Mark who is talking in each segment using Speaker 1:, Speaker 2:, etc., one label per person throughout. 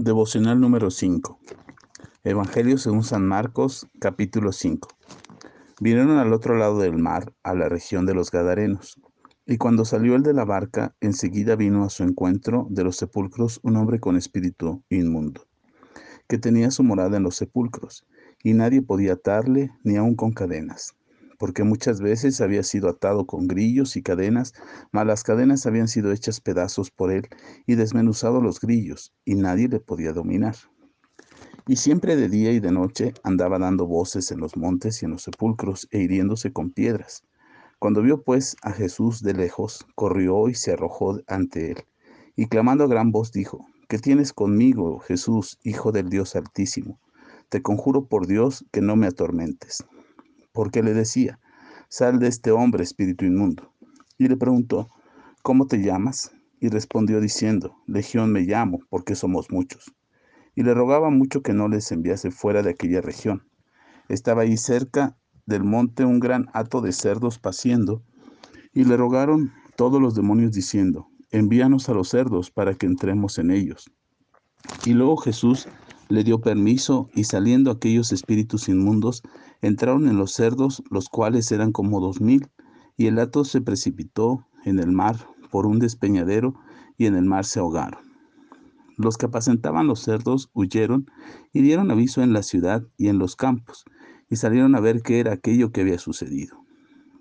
Speaker 1: Devocional número 5. Evangelio según San Marcos, capítulo 5. Vinieron al otro lado del mar, a la región de los Gadarenos. Y cuando salió el de la barca, enseguida vino a su encuentro de los sepulcros un hombre con espíritu inmundo, que tenía su morada en los sepulcros, y nadie podía atarle ni aun con cadenas porque muchas veces había sido atado con grillos y cadenas, mas las cadenas habían sido hechas pedazos por él y desmenuzado los grillos, y nadie le podía dominar. Y siempre de día y de noche andaba dando voces en los montes y en los sepulcros e hiriéndose con piedras. Cuando vio pues a Jesús de lejos, corrió y se arrojó ante él, y clamando a gran voz dijo, ¿qué tienes conmigo, Jesús, Hijo del Dios Altísimo? Te conjuro por Dios que no me atormentes porque le decía, sal de este hombre, espíritu inmundo. Y le preguntó, ¿cómo te llamas? Y respondió diciendo, Legión me llamo, porque somos muchos. Y le rogaba mucho que no les enviase fuera de aquella región. Estaba ahí cerca del monte un gran hato de cerdos paciendo, y le rogaron todos los demonios diciendo, envíanos a los cerdos para que entremos en ellos. Y luego Jesús le dio permiso y saliendo aquellos espíritus inmundos, entraron en los cerdos, los cuales eran como dos mil, y el hato se precipitó en el mar por un despeñadero y en el mar se ahogaron. Los que apacentaban los cerdos huyeron y dieron aviso en la ciudad y en los campos, y salieron a ver qué era aquello que había sucedido.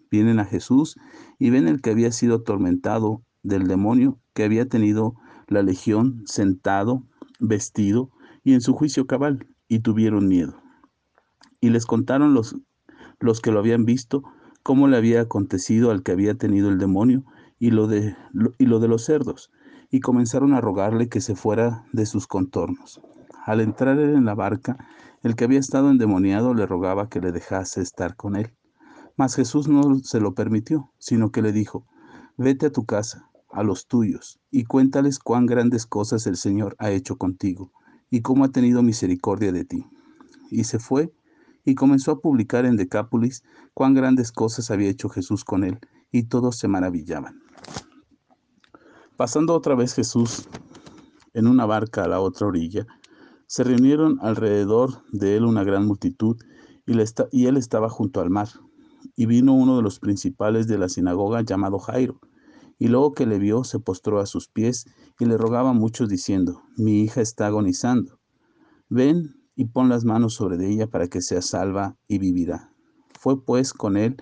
Speaker 1: Vienen a Jesús y ven el que había sido atormentado del demonio, que había tenido la legión sentado, vestido, y en su juicio cabal, y tuvieron miedo. Y les contaron los, los que lo habían visto cómo le había acontecido al que había tenido el demonio y lo, de, y lo de los cerdos, y comenzaron a rogarle que se fuera de sus contornos. Al entrar en la barca, el que había estado endemoniado le rogaba que le dejase estar con él. Mas Jesús no se lo permitió, sino que le dijo, vete a tu casa, a los tuyos, y cuéntales cuán grandes cosas el Señor ha hecho contigo y cómo ha tenido misericordia de ti. Y se fue y comenzó a publicar en Decápolis cuán grandes cosas había hecho Jesús con él, y todos se maravillaban. Pasando otra vez Jesús en una barca a la otra orilla, se reunieron alrededor de él una gran multitud, y, él estaba junto al mar. Y vino uno de los principales de la sinagoga llamado Jairo, y luego que le vio, se postró a sus pies y le rogaba mucho diciendo, mi hija está agonizando. Ven y pon las manos sobre ella para que sea salva y vivirá. Fue pues con él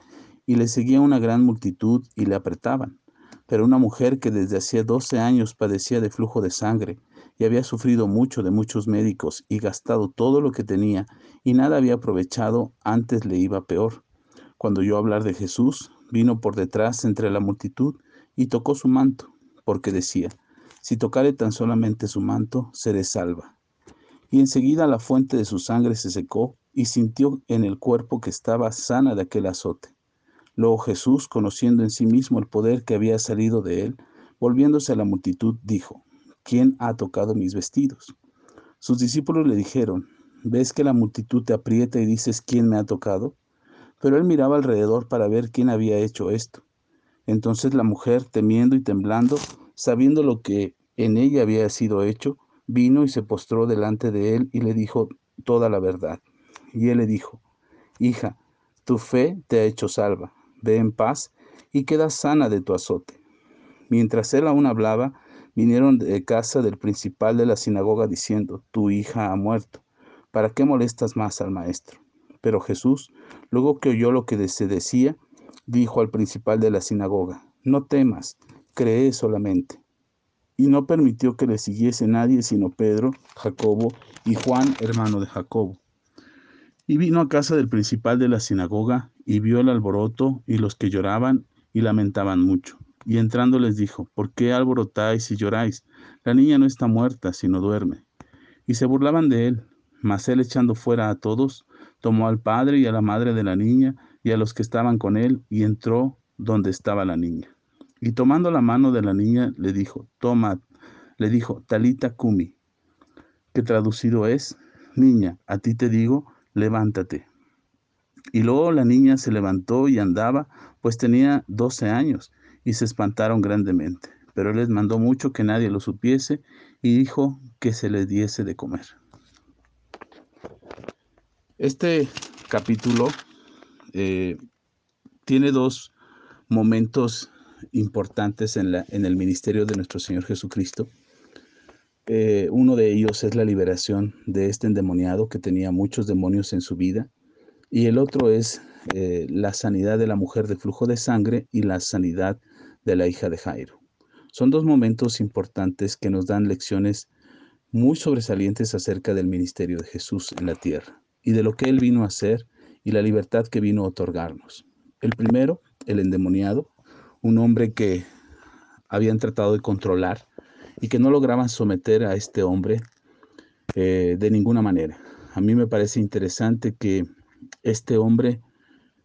Speaker 1: y le seguía una gran multitud y le apretaban. Pero una mujer que desde hacía doce años padecía de flujo de sangre y había sufrido mucho de muchos médicos y gastado todo lo que tenía y nada había aprovechado, antes le iba peor. Cuando oyó hablar de Jesús, vino por detrás entre la multitud y tocó su manto, porque decía, si tocare tan solamente su manto, seré salva. Y enseguida la fuente de su sangre se secó y sintió en el cuerpo que estaba sana de aquel azote. Luego Jesús, conociendo en sí mismo el poder que había salido de él, volviéndose a la multitud, dijo, ¿quién ha tocado mis vestidos? Sus discípulos le dijeron, ¿ves que la multitud te aprieta y dices, ¿quién me ha tocado? Pero él miraba alrededor para ver quién había hecho esto. Entonces la mujer, temiendo y temblando, sabiendo lo que en ella había sido hecho, vino y se postró delante de él y le dijo toda la verdad. Y él le dijo, Hija, tu fe te ha hecho salva, ve en paz y queda sana de tu azote. Mientras él aún hablaba, vinieron de casa del principal de la sinagoga diciendo, Tu hija ha muerto, ¿para qué molestas más al maestro? Pero Jesús, luego que oyó lo que se decía, dijo al principal de la sinagoga, no temas, cree solamente. Y no permitió que le siguiese nadie sino Pedro, Jacobo y Juan, hermano de Jacobo. Y vino a casa del principal de la sinagoga y vio el alboroto y los que lloraban y lamentaban mucho. Y entrando les dijo, ¿por qué alborotáis y lloráis? La niña no está muerta, sino duerme. Y se burlaban de él, mas él echando fuera a todos, tomó al padre y a la madre de la niña y a los que estaban con él, y entró donde estaba la niña. Y tomando la mano de la niña, le dijo, toma, le dijo, talita kumi, que traducido es, niña, a ti te digo, levántate. Y luego la niña se levantó y andaba, pues tenía doce años, y se espantaron grandemente. Pero él les mandó mucho que nadie lo supiese, y dijo que se le diese de comer. Este capítulo eh, tiene dos momentos importantes en, la, en, el ministerio de nuestro Señor Jesucristo. Eh, uno de ellos es la liberación de este endemoniado que tenía muchos demonios en su vida y el otro es eh, la sanidad de la mujer de flujo de sangre y la sanidad de la hija de Jairo. Son dos momentos importantes que nos dan lecciones muy sobresalientes acerca del ministerio de Jesús en la tierra y de lo que Él vino a hacer y la libertad que vino a otorgarnos. El primero, el endemoniado, un hombre que habían tratado de controlar y que no lograban someter a este hombre eh, de ninguna manera. A mí me parece interesante que este hombre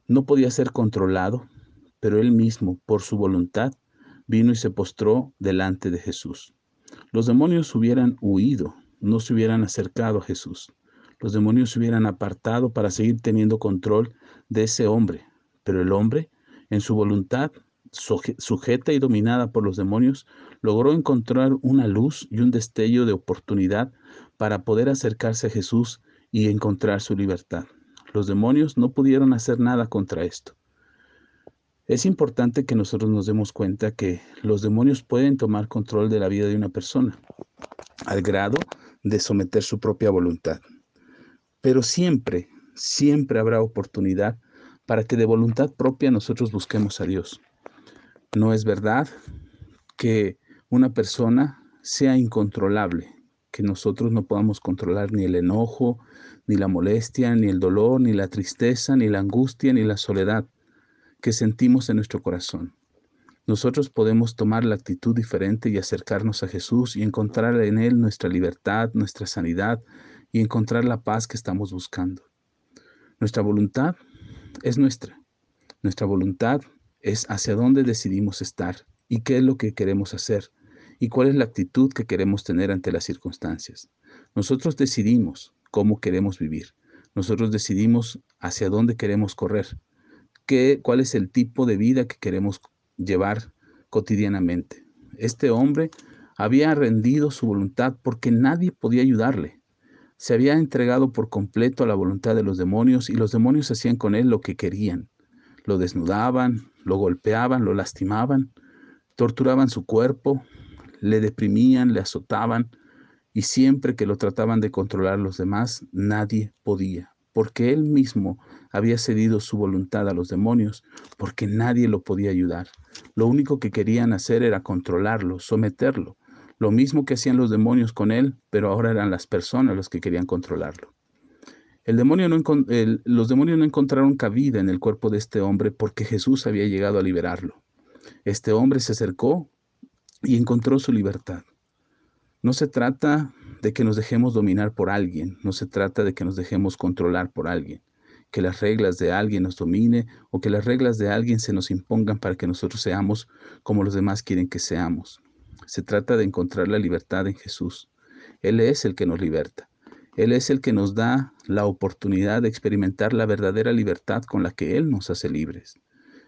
Speaker 1: no podía ser controlado, pero él mismo, por su voluntad, vino y se postró delante de Jesús. Los demonios hubieran huido, no se hubieran acercado a Jesús. Los demonios se hubieran apartado para seguir teniendo control de ese hombre, pero el hombre, en su voluntad, sujeta y dominada por los demonios, logró encontrar una luz y un destello de oportunidad para poder acercarse a Jesús y encontrar su libertad. Los demonios no pudieron hacer nada contra esto. Es importante que nosotros nos demos cuenta que los demonios pueden tomar control de la vida de una persona al grado de someter su propia voluntad. Pero siempre, siempre habrá oportunidad para que de voluntad propia nosotros busquemos a Dios. No es verdad que una persona sea incontrolable, que nosotros no podamos controlar ni el enojo, ni la molestia, ni el dolor, ni la tristeza, ni la angustia, ni la soledad que sentimos en nuestro corazón. Nosotros podemos tomar la actitud diferente y acercarnos a Jesús y encontrar en Él nuestra libertad, nuestra sanidad, y encontrar la paz que estamos buscando. Nuestra voluntad es nuestra. Nuestra voluntad es hacia dónde decidimos estar y qué es lo que queremos hacer y cuál es la actitud que queremos tener ante las circunstancias. Nosotros decidimos cómo queremos vivir. Nosotros decidimos hacia dónde queremos correr, qué, cuál es el tipo de vida que queremos llevar cotidianamente. Este hombre había rendido su voluntad porque nadie podía ayudarle se había entregado por completo a la voluntad de los demonios y los demonios hacían con él lo que querían. Lo desnudaban, lo golpeaban, lo lastimaban, torturaban su cuerpo, le deprimían, le azotaban y siempre que lo trataban de controlar los demás, nadie podía, porque él mismo había cedido su voluntad a los demonios, porque nadie lo podía ayudar. Lo único que querían hacer era controlarlo, someterlo, lo mismo que hacían los demonios con él, pero ahora eran las personas los que querían controlarlo. Los demonios no encontraron cabida en el cuerpo de este hombre porque Jesús había llegado a liberarlo. Este hombre se acercó y encontró su libertad. No se trata de que nos dejemos dominar por alguien, no se trata de que nos dejemos controlar por alguien, que las reglas de alguien nos domine o que las reglas de alguien se nos impongan para que nosotros seamos como los demás quieren que seamos. Se trata de encontrar la libertad en Jesús. Él es el que nos liberta. Él es el que nos da la oportunidad de experimentar la verdadera libertad con la que Él nos hace libres.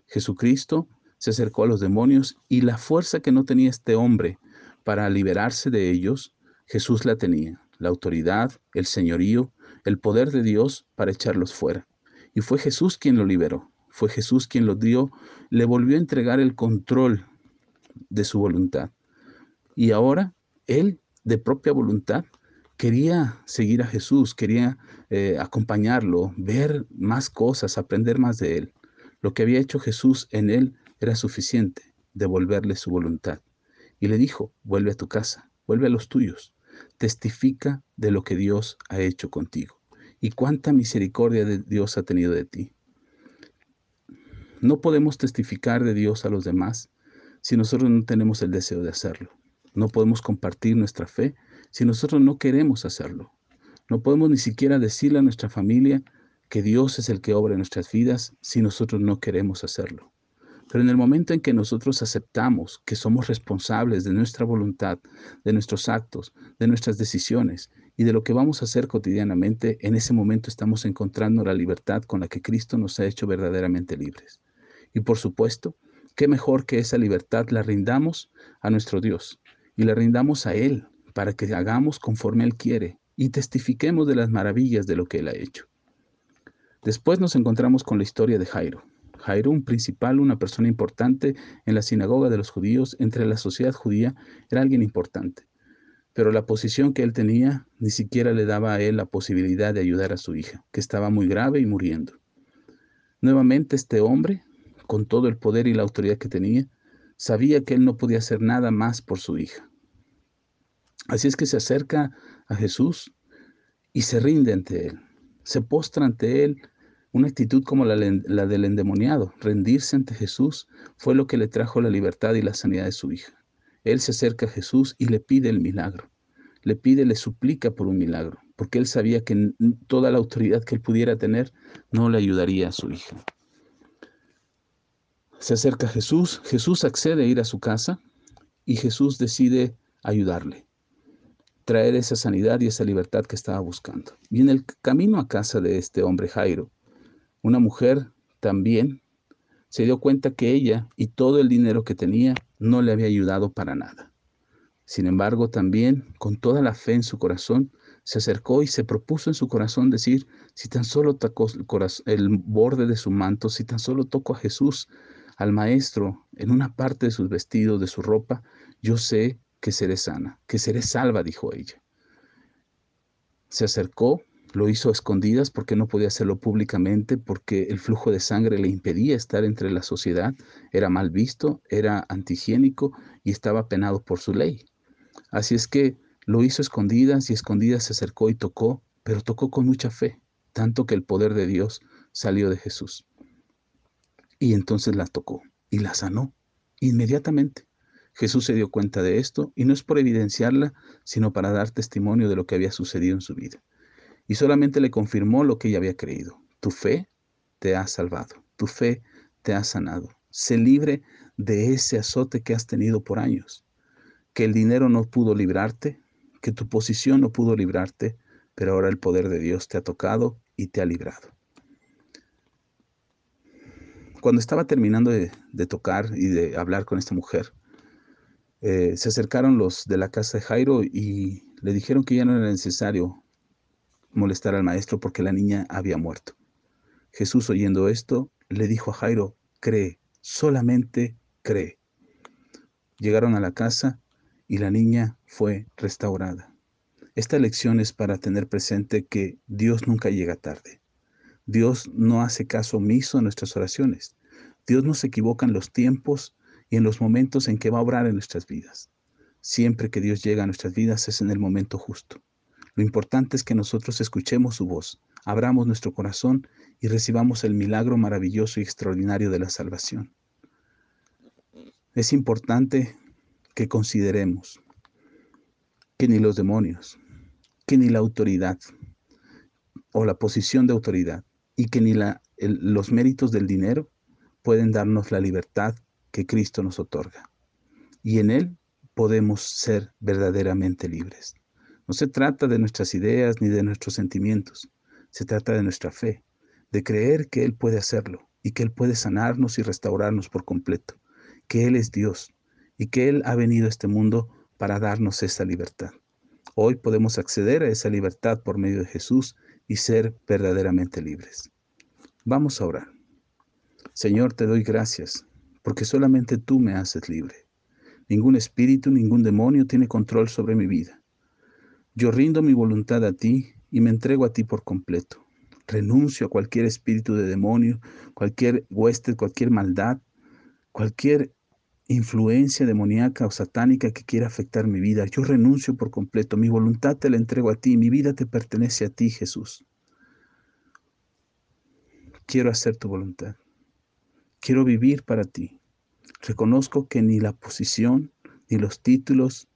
Speaker 1: Jesucristo se acercó a los demonios y la fuerza que no tenía este hombre para liberarse de ellos, Jesús la tenía, la autoridad, el señorío, el poder de Dios para echarlos fuera. Y fue Jesús quien lo liberó, fue Jesús quien lo dio, le volvió a entregar el control de su voluntad. Y ahora él, de propia voluntad, quería seguir a Jesús, quería eh, acompañarlo, ver más cosas, aprender más de él. Lo que había hecho Jesús en él era suficiente, devolverle su voluntad. Y le dijo, vuelve a tu casa, vuelve a los tuyos, testifica de lo que Dios ha hecho contigo y cuánta misericordia de Dios ha tenido de ti. No podemos testificar de Dios a los demás si nosotros no tenemos el deseo de hacerlo. No podemos compartir nuestra fe si nosotros no queremos hacerlo. No podemos ni siquiera decirle a nuestra familia que Dios es el que obra en nuestras vidas si nosotros no queremos hacerlo. Pero en el momento en que nosotros aceptamos que somos responsables de nuestra voluntad, de nuestros actos, de nuestras decisiones y de lo que vamos a hacer cotidianamente, en ese momento estamos encontrando la libertad con la que Cristo nos ha hecho verdaderamente libres. Y por supuesto, qué mejor que esa libertad la rindamos a nuestro Dios, y le rindamos a Él para que hagamos conforme Él quiere y testifiquemos de las maravillas de lo que Él ha hecho. Después nos encontramos con la historia de Jairo. Jairo, un principal, una persona importante en la sinagoga de los judíos, entre la sociedad judía, era alguien importante. Pero la posición que él tenía ni siquiera le daba a él la posibilidad de ayudar a su hija, que estaba muy grave y muriendo. Nuevamente este hombre, con todo el poder y la autoridad que tenía, sabía que él no podía hacer nada más por su hija. Así es que se acerca a Jesús y se rinde ante él, se postra ante él una actitud como la, del endemoniado, rendirse ante Jesús, fue lo que le trajo la libertad y la sanidad de su hija. Él se acerca a Jesús y le pide el milagro. Le pide, le suplica por un milagro, porque él sabía que toda la autoridad que él pudiera tener no le ayudaría a su hija. Se acerca a Jesús, Jesús accede a ir a su casa y Jesús decide ayudarle, traer esa sanidad y esa libertad que estaba buscando. Y en el camino a casa de este hombre Jairo, una mujer también se dio cuenta que ella y todo el dinero que tenía no le había ayudado para nada. Sin embargo, también, con toda la fe en su corazón, se acercó y se propuso en su corazón decir, si tan solo tocó el, borde de su manto, si tan solo toco a Jesús, al Maestro, en una parte de sus vestidos, de su ropa, yo sé que seré sana, que seré salva, dijo ella. Se acercó lo hizo a escondidas porque no podía hacerlo públicamente, porque el flujo de sangre le impedía estar entre la sociedad, era mal visto, era antihigiénico y estaba penado por su ley. Así es que lo hizo a escondidas y escondidas se acercó y tocó, pero tocó con mucha fe, tanto que el poder de Dios salió de Jesús. Y entonces la tocó y la sanó inmediatamente. Jesús se dio cuenta de esto y no es por evidenciarla, sino para dar testimonio de lo que había sucedido en su vida y solamente le confirmó lo que ella había creído. Tu fe te ha salvado, tu fe te ha sanado. Sé libre de ese azote que has tenido por años, que el dinero no pudo librarte, que tu posición no pudo librarte, pero ahora el poder de Dios te ha tocado y te ha librado. Cuando estaba terminando de, tocar y de hablar con esta mujer, eh, se acercaron los de la casa de Jairo y le dijeron que ya no era necesario molestar al maestro porque la niña había muerto. Jesús oyendo esto, le dijo a Jairo, cree, solamente cree. Llegaron a la casa y la niña fue restaurada. Esta lección es para tener presente que Dios nunca llega tarde. Dios no hace caso omiso a nuestras oraciones. Dios no se equivoca en los tiempos y en los momentos en que va a obrar en nuestras vidas. Siempre que Dios llega a nuestras vidas es en el momento justo. Lo importante es que nosotros escuchemos su voz, abramos nuestro corazón y recibamos el milagro maravilloso y extraordinario de la salvación. Es importante que consideremos que ni los demonios, que ni la autoridad o la posición de autoridad y que ni los méritos del dinero pueden darnos la libertad que Cristo nos otorga. Y en Él podemos ser verdaderamente libres. No se trata de nuestras ideas ni de nuestros sentimientos, se trata de nuestra fe, de creer que Él puede hacerlo y que Él puede sanarnos y restaurarnos por completo, que Él es Dios y que Él ha venido a este mundo para darnos esa libertad. Hoy podemos acceder a esa libertad por medio de Jesús y ser verdaderamente libres. Vamos a orar. Señor, te doy gracias porque solamente tú me haces libre. Ningún espíritu, ningún demonio tiene control sobre mi vida. Yo rindo mi voluntad a ti y me entrego a ti por completo. Renuncio a cualquier espíritu de demonio, cualquier hueste, cualquier maldad, cualquier influencia demoníaca o satánica que quiera afectar mi vida. Yo renuncio por completo. Mi voluntad te la entrego a ti. Mi vida te pertenece a ti, Jesús. Quiero hacer tu voluntad. Quiero vivir para ti. Reconozco que ni la posición, ni los títulos,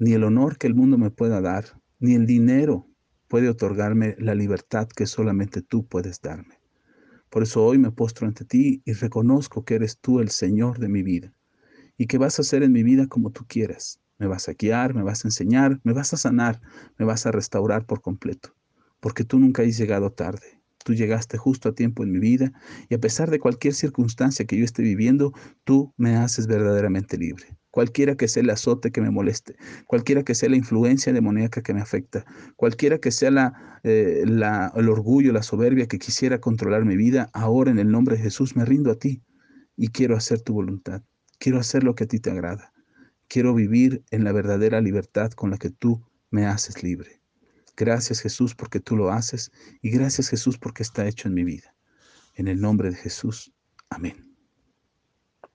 Speaker 1: ni el honor que el mundo me pueda dar, ni el dinero puede otorgarme la libertad que solamente tú puedes darme. Por eso hoy me postro ante ti y reconozco que eres tú el Señor de mi vida y que vas a hacer en mi vida como tú quieras. Me vas a guiar, me vas a enseñar, me vas a sanar, me vas a restaurar por completo, porque tú nunca has llegado tarde. Tú llegaste justo a tiempo en mi vida y a pesar de cualquier circunstancia que yo esté viviendo, tú me haces verdaderamente libre. cualquiera que sea el azote que me moleste, cualquiera que sea la influencia demoníaca que me afecta, cualquiera que sea eh, la, el orgullo, la soberbia que quisiera controlar mi vida, ahora en el nombre de Jesús me rindo a ti y quiero hacer tu voluntad, quiero hacer lo que a ti te agrada, quiero vivir en la verdadera libertad con la que tú me haces libre. Gracias Jesús porque tú lo haces y gracias Jesús porque está hecho en mi vida. En el nombre de Jesús. Amén.